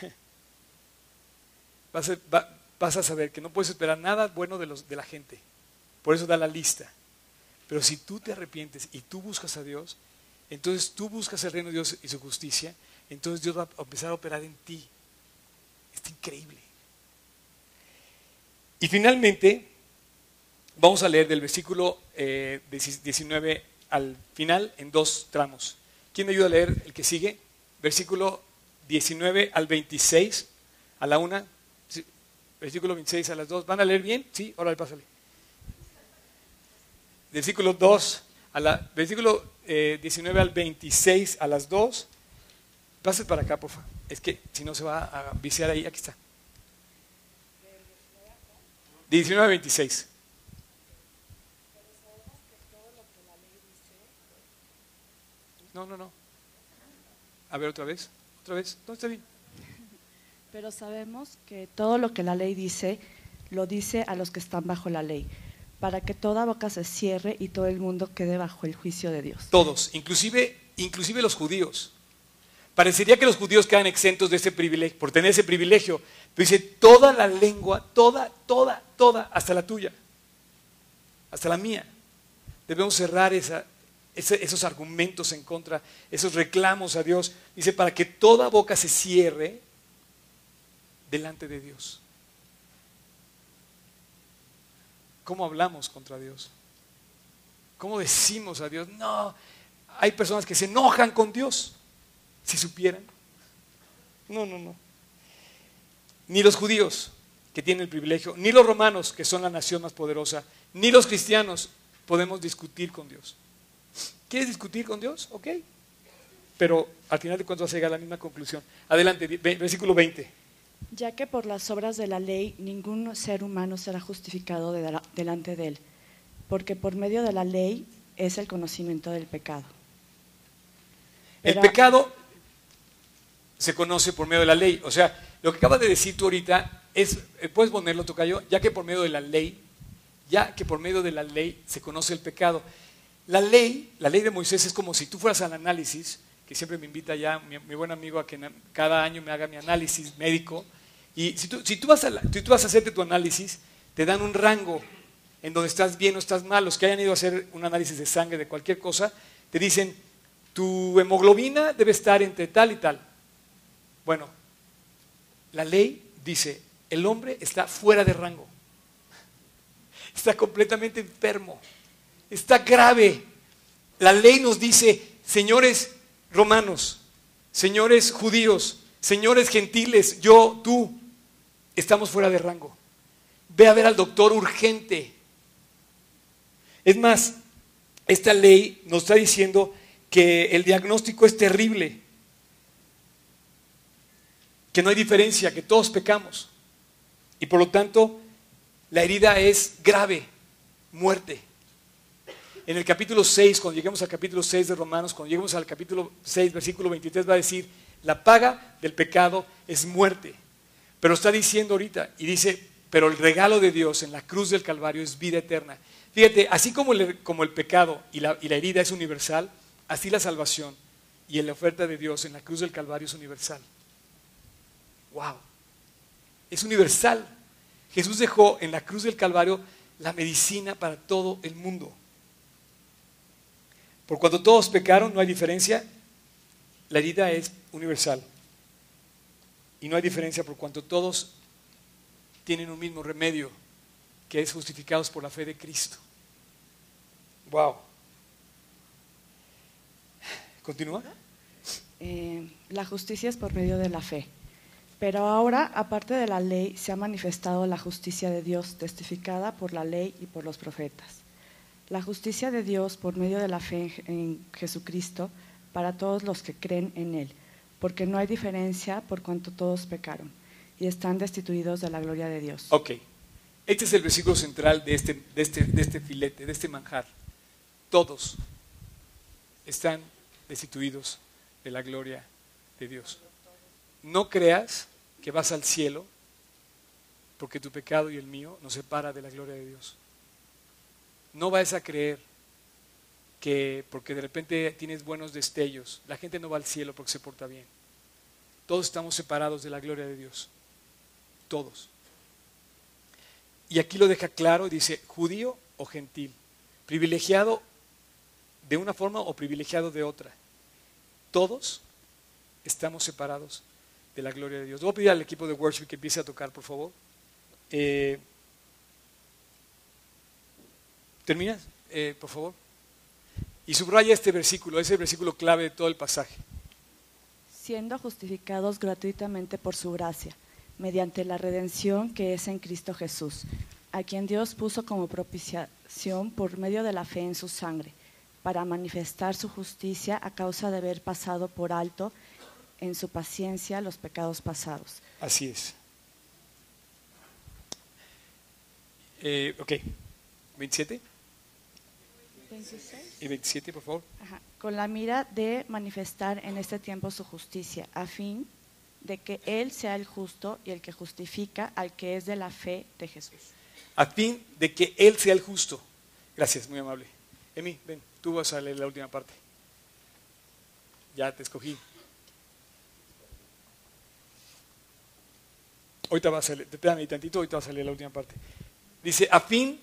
vas a, va- vas a saber que no puedes esperar nada bueno de, los, de la gente. Por eso da la lista. Pero si tú te arrepientes y tú buscas a Dios, entonces tú buscas el reino de Dios y su justicia, entonces Dios va a empezar a operar en ti. Es increíble. Y finalmente, vamos a leer del versículo eh, 19 al final en dos tramos. ¿Quién me ayuda a leer el que sigue? Versículo 19 al 26, a la una. Sí, Versículo 26 a las dos. ¿Van a leer bien? Sí, órale, pásale. Versículo 2, a la, versículo eh, 19 al 26 a las 2. Pase para acá, porfa. Es que si no se va a viciar ahí, aquí está. 19 a 26. No, no, no. A ver otra vez. Otra vez. No está bien. Pero sabemos que todo lo que la ley dice, lo dice a los que están bajo la ley, para que toda boca se cierre y todo el mundo quede bajo el juicio de Dios. Todos, inclusive, inclusive los judíos. Parecería que los judíos quedan exentos de ese privilegio, por tener ese privilegio. Pero dice, toda la lengua, toda, toda, toda, hasta la tuya, hasta la mía. Debemos cerrar esos argumentos en contra, esos reclamos a Dios. Dice, para que toda boca se cierre delante de Dios. ¿Cómo hablamos contra Dios? ¿Cómo decimos a Dios? No, hay personas que se enojan con Dios, si supieran. No, no, no. Ni los judíos, que tienen el privilegio, ni los romanos, que son la nación más poderosa, ni los cristianos podemos discutir con Dios. ¿Quieres discutir con Dios? Ok. Pero al final de cuentas vas a llegar a la misma conclusión. Adelante, versículo 20. Ya que por las obras de la ley ningún ser humano será justificado de- delante de él, porque por medio de la ley es el conocimiento del pecado. El pecado se conoce por medio de la ley. O sea, lo que acabas de decir tú ahorita es, eh, puedes ponerlo, Tocayo, ya que por medio de la ley, ya que por medio de la ley se conoce el pecado. La ley, la ley de Moisés es como si tú fueras al análisis, que siempre me invita ya mi, buen amigo a que cada año me haga mi análisis médico. Y si tú, si, tú vas a si tú vas a hacerte tu análisis, te dan un rango en donde estás bien o estás mal. Los que hayan ido a hacer un análisis de sangre de cualquier cosa, te dicen, tu hemoglobina debe estar entre tal y tal. Bueno, la ley dice, el hombre está fuera de rango. Está completamente enfermo. Está grave. La ley nos dice, señores romanos, señores judíos, señores gentiles, yo, tú, estamos fuera de rango. Ve a ver al doctor urgente. Es más, esta ley nos está diciendo que el diagnóstico es terrible, que no hay diferencia, que todos pecamos. Y por lo tanto, la herida es grave, muerte. En el capítulo 6, cuando lleguemos al capítulo 6 de Romanos, cuando lleguemos al capítulo 6, versículo 23, va a decir, la paga del pecado es muerte. Pero está diciendo ahorita, y dice, pero el regalo de Dios en la cruz del Calvario es vida eterna. Fíjate, así como el, pecado y la herida es universal, así la salvación y la oferta de Dios en la cruz del Calvario es universal. ¡Wow! Es universal. Jesús dejó en la cruz del Calvario la medicina para todo el mundo. Por cuando todos pecaron, no hay diferencia. La herida es universal. Y no hay diferencia por cuanto todos tienen un mismo remedio, que es justificados por la fe de Cristo. Wow. ¿Continúa? Eh, la justicia es por medio de la fe. Pero ahora, aparte de la ley, se ha manifestado la justicia de Dios, testificada por la ley y por los profetas. La justicia de Dios por medio de la fe en, Jesucristo para todos los que creen en Él, porque no hay diferencia por cuanto todos pecaron y están destituidos de la gloria de Dios. Ok. Este es el versículo central de este, de este, de este filete, de este manjar. Todos están destituidos de la gloria de Dios. No creas que vas al cielo porque tu pecado y el mío nos separa de la gloria de Dios. No vayas a creer que porque de repente tienes buenos destellos, la gente no va al cielo porque se porta bien. Todos estamos separados de la gloria de Dios. Todos. Y aquí lo deja claro, dice, judío o gentil, privilegiado de una forma o privilegiado de otra. Todos estamos separados de la gloria de Dios. Voy a pedir al equipo de worship que empiece a tocar, por favor. Eh, ¿Terminas? Eh, por favor. Y subraya este versículo, ese versículo clave de todo el pasaje. siendo justificados gratuitamente por su gracia, mediante la redención que es en Cristo Jesús, a quien Dios puso como propiciación por medio de la fe en su sangre, para manifestar su justicia a causa de haber pasado por alto en su paciencia los pecados pasados. Así es. Eh, ok. 27 y 27, por favor. Ajá. Con la mira de manifestar en este tiempo su justicia, a fin de que Él sea el justo y el que justifica al que es de la fe de Jesús. a fin de que Él sea el justo. Gracias, muy amable. Emi, ven, tú vas a leer la última parte. Ya te escogí. Ahorita vas a leer, espérame tantito, ahorita vas a leer la última parte. Dice, a fin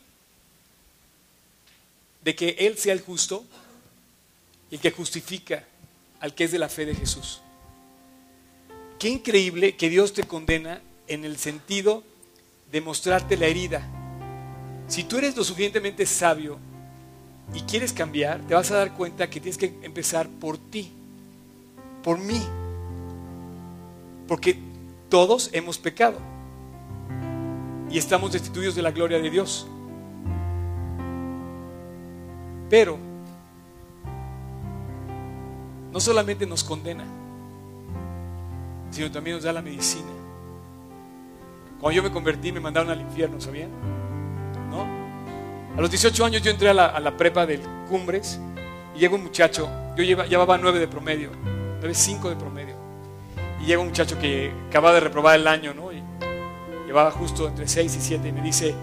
de que Él sea el justo y que justifica al que es de la fe de Jesús. Qué increíble que Dios te condena en el sentido de mostrarte la herida. Si tú eres lo suficientemente sabio y quieres cambiar, te vas a dar cuenta que tienes que empezar por ti, por mí. Porque todos hemos pecado y estamos destituidos de la gloria de Dios. Pero no solamente nos condena, sino también nos da la medicina. Cuando yo me convertí me mandaron al infierno, ¿sabían? ¿No? A los 18 años yo entré a la, prepa del Cumbres y llega un muchacho, yo llevaba 9 de promedio, 9.5 de promedio. Y llega un muchacho que acaba de reprobar el año, ¿no? Y llevaba justo entre 6 y 7 y me dice,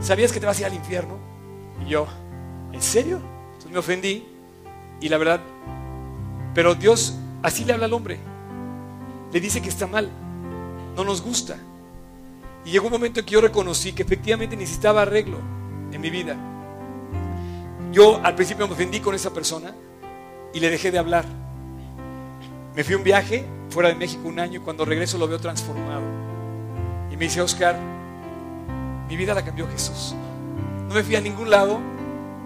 ¿sabías que te vas a ir al infierno? Y yo, ¿en serio? Me ofendí y la verdad, pero Dios así le habla al hombre. Le dice que está mal, no nos gusta. Y llegó un momento en que yo reconocí que efectivamente necesitaba arreglo en mi vida. Yo al principio me ofendí con esa persona y le dejé de hablar. Me fui a un viaje fuera de México un año y cuando regreso lo veo transformado. Y me dice, Oscar, mi vida la cambió Jesús. No me fui a ningún lado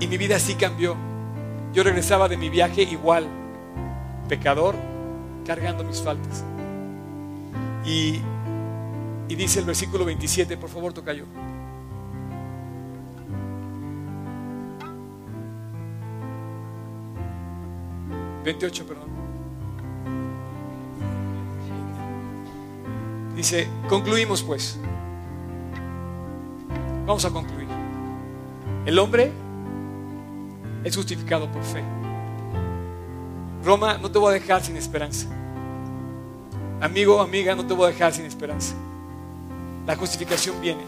y mi vida sí cambió. Yo regresaba de mi viaje igual, pecador, cargando mis faltas. Y y dice el versículo 27, por favor, toca yo. ...28, perdón. Dice, concluimos pues. Vamos a concluir. El hombre es justificado por fe. Roma, no te voy a dejar sin esperanza. Amigo, amiga, no te voy a dejar sin esperanza. La justificación viene.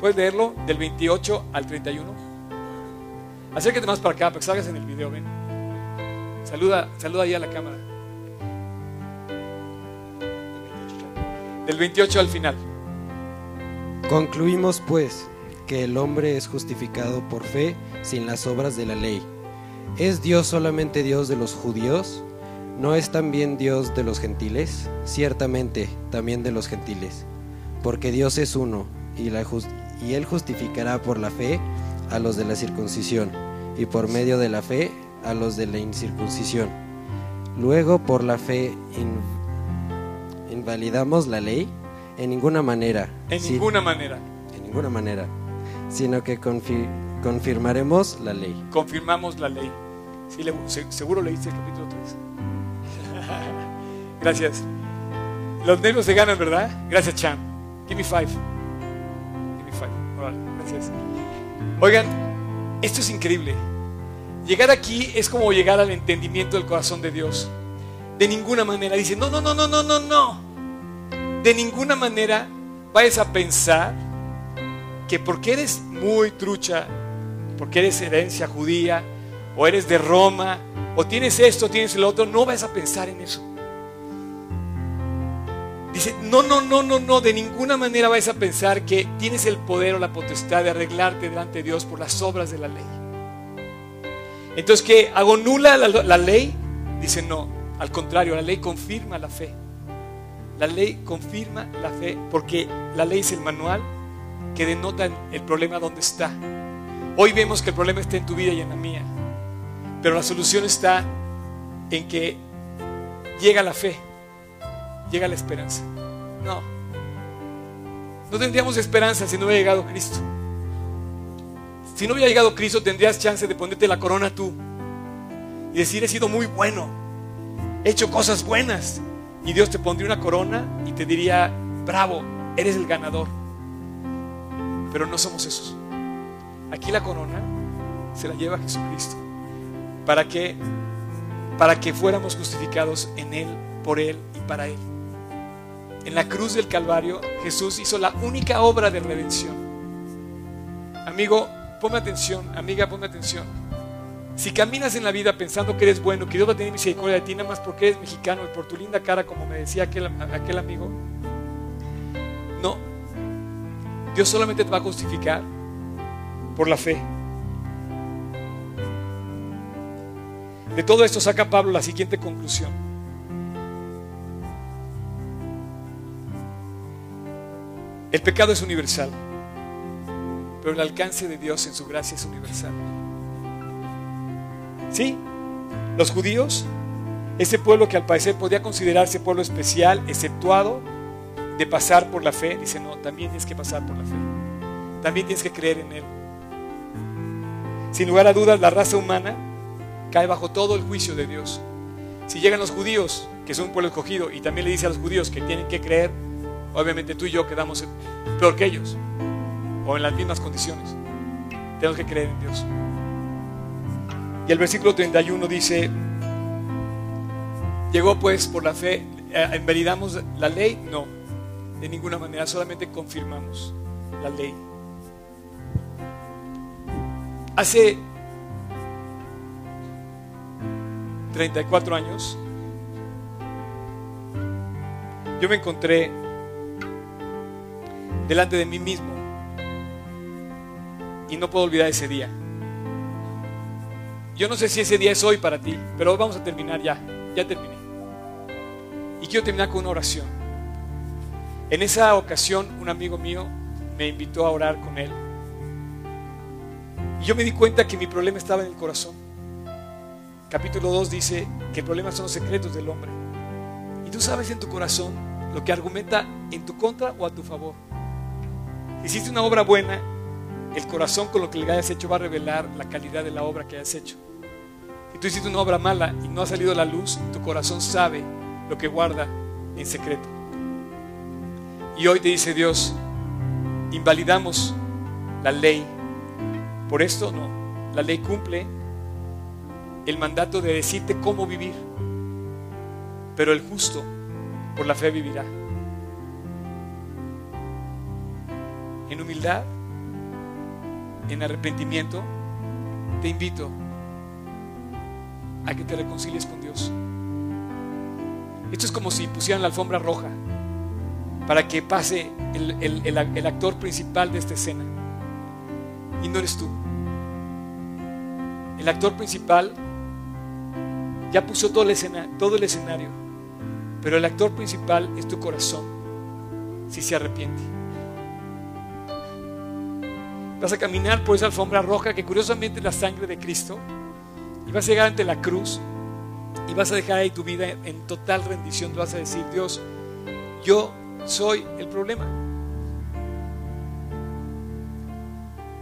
¿Puedes leerlo del 28 al 31? Acércate más para acá para que salgas en el video, ven. Saluda, saluda ahí a la cámara. Del 28 al final. Concluimos pues que el hombre es justificado por fe sin las obras de la ley. ¿Es Dios solamente Dios de los judíos? ¿No es también Dios de los gentiles? Ciertamente, también de los gentiles porque Dios es uno, y, la y Él justificará por la fe a los de la circuncisión, y por medio de la fe a los de la incircuncisión. Luego, por la fe, invalidamos la ley en ninguna manera. En ninguna manera. En ninguna manera. Sino que confirmaremos la ley. Confirmamos la ley. seguro leíste el capítulo 3. Gracias. Los negros se ganan, ¿verdad? Gracias, Chan. Give me five. Give me five. gracias. Oigan, esto es increíble. Llegar aquí es como llegar al entendimiento del corazón de Dios. De ninguna manera. Dice, no, no, no, no, no, no, no. De ninguna manera vayas a pensar que porque eres muy trucha, porque eres herencia judía, o eres de Roma, o tienes esto, tienes lo otro, no vas a pensar en eso. Dice, no, no, no, no, no, de ninguna manera vais a pensar que tienes el poder o la potestad de arreglarte delante de Dios por las obras de la ley. Entonces, ¿qué? ¿Hago nula la, la ley? Dice, no, al contrario, la ley confirma la fe. La ley confirma la fe porque la ley es el manual que denota el problema donde está. Hoy vemos que el problema está en tu vida y en la mía, pero la solución está en que llega la fe llega la esperanza. No. No tendríamos esperanza si no hubiera llegado Cristo. Si no hubiera llegado Cristo, tendrías chance de ponerte la corona tú y decir, he sido muy bueno, he hecho cosas buenas. Y Dios te pondría una corona y te diría, bravo, eres el ganador. Pero no somos esos. Aquí la corona se la lleva Jesucristo. ¿Para que Para que fuéramos justificados en Él, por Él y para Él. En la cruz del Calvario Jesús hizo la única obra de redención. Amigo, ponme atención, amiga, ponme atención. Si caminas en la vida pensando que eres bueno, que Dios va a tener misericordia de ti, nada más porque eres mexicano y por tu linda cara, como me decía aquel, aquel amigo, no. Dios solamente te va a justificar por la fe. De todo esto saca Pablo la siguiente conclusión. El pecado es universal, pero el alcance de Dios en su gracia es universal. Sí, los judíos, ese pueblo que al parecer podía considerarse pueblo especial, exceptuado de pasar por la fe, dice, no, también tienes que pasar por la fe. También tienes que creer en Él. Sin lugar a dudas, la raza humana cae bajo todo el juicio de Dios. Si llegan los judíos, que son un pueblo escogido, y también le dice a los judíos que tienen que creer, obviamente tú y yo quedamos peor que ellos, o en las mismas condiciones. Tenemos que creer en Dios. Y el versículo 31 dice, llegó pues por la fe, eh, ¿envalidamos la ley? No, de ninguna manera, solamente confirmamos la ley. Hace 34 años, yo me encontré delante de mí mismo y no puedo olvidar ese día. Yo no sé si ese día es hoy para ti, pero vamos a terminar ya, ya terminé. Y quiero terminar con una oración. En esa ocasión un amigo mío me invitó a orar con él. Y yo me di cuenta que mi problema estaba en el corazón. Capítulo 2 dice que el problema son los secretos del hombre. Y tú sabes en tu corazón lo que argumenta en tu contra o a tu favor. Si hiciste una obra buena, el corazón con lo que le hayas hecho va a revelar la calidad de la obra que hayas hecho. Si tú hiciste una obra mala y no ha salido a la luz, tu corazón sabe lo que guarda en secreto. Y hoy te dice Dios, invalidamos la ley. Por esto no, la ley cumple el mandato de decirte cómo vivir, pero el justo por la fe vivirá. En humildad, en arrepentimiento, te invito a que te reconcilies con Dios. Esto es como si pusieran la alfombra roja para que pase el, actor principal de esta escena. Y no eres tú. El actor principal ya puso todo el, todo el escenario, pero el actor principal es tu corazón, si se arrepiente. Vas a caminar por esa alfombra roja que curiosamente es la sangre de Cristo y vas a llegar ante la cruz y vas a dejar ahí tu vida en total rendición. Vas a decir, Dios, yo soy el problema.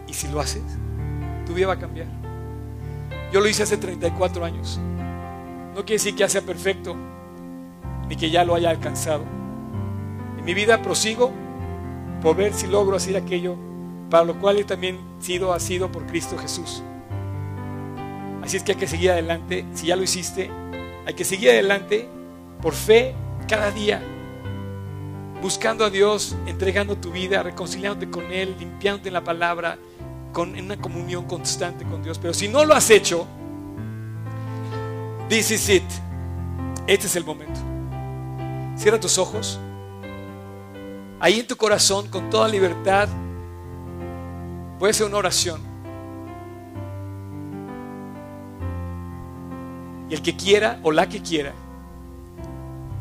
Y si lo haces, tu vida va a cambiar. Yo lo hice hace 34 años. No quiere decir que sea perfecto, ni que ya lo haya alcanzado. En mi vida prosigo por ver si logro hacer aquello para lo cual he también sido, ha sido por Cristo Jesús. Así es que hay que seguir adelante. Si ya lo hiciste, hay que seguir adelante por fe cada día buscando a Dios, entregando tu vida, reconciliándote con Él, limpiándote en la palabra, con, en una comunión constante con Dios. Pero si no lo has hecho, this is it. Este es el momento. Cierra tus ojos. Ahí en tu corazón, con toda libertad, puede ser una oración. Y el que quiera o la que quiera,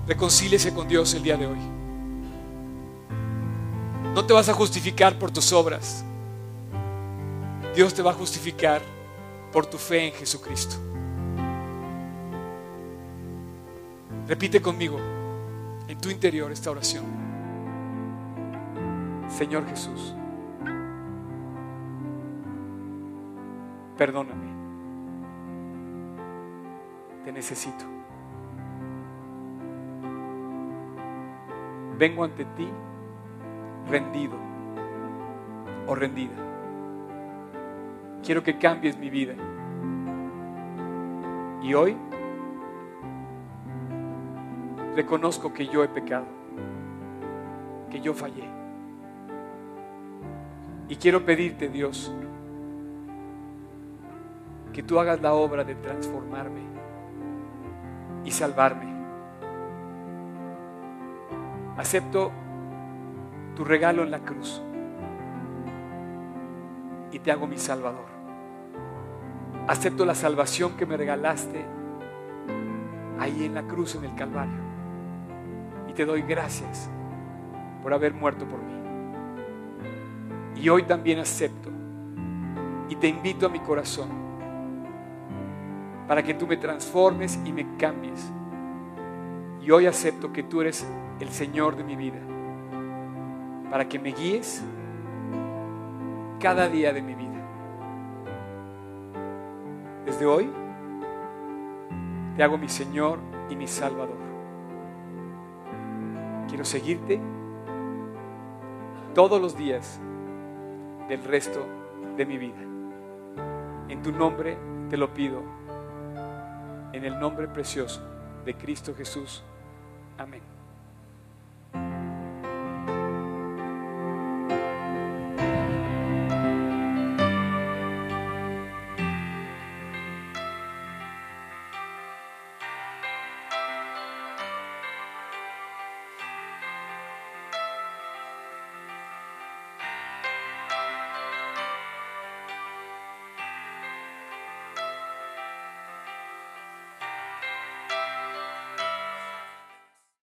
reconcíliese con Dios el día de hoy. No te vas a justificar por tus obras. Dios te va a justificar por tu fe en Jesucristo. Repite conmigo en tu interior esta oración. Señor Jesús, perdóname. Te necesito. Vengo ante ti rendido o rendida. Quiero que cambies mi vida. Y hoy reconozco que yo he pecado, que yo fallé. Y quiero pedirte, Dios, que tú hagas la obra de transformarme y salvarme. Acepto tu regalo en la cruz y te hago mi Salvador. Acepto la salvación que me regalaste ahí en la cruz, en el Calvario. Y te doy gracias por haber muerto por mí. Y hoy también acepto y te invito a mi corazón para que tú me transformes y me cambies. Y hoy acepto que tú eres el Señor de mi vida, para que me guíes cada día de mi vida. Desde hoy te hago mi Señor y mi Salvador. Quiero seguirte todos los días del resto de mi vida. En tu nombre te lo pido, en el nombre precioso de Cristo Jesús. Amén.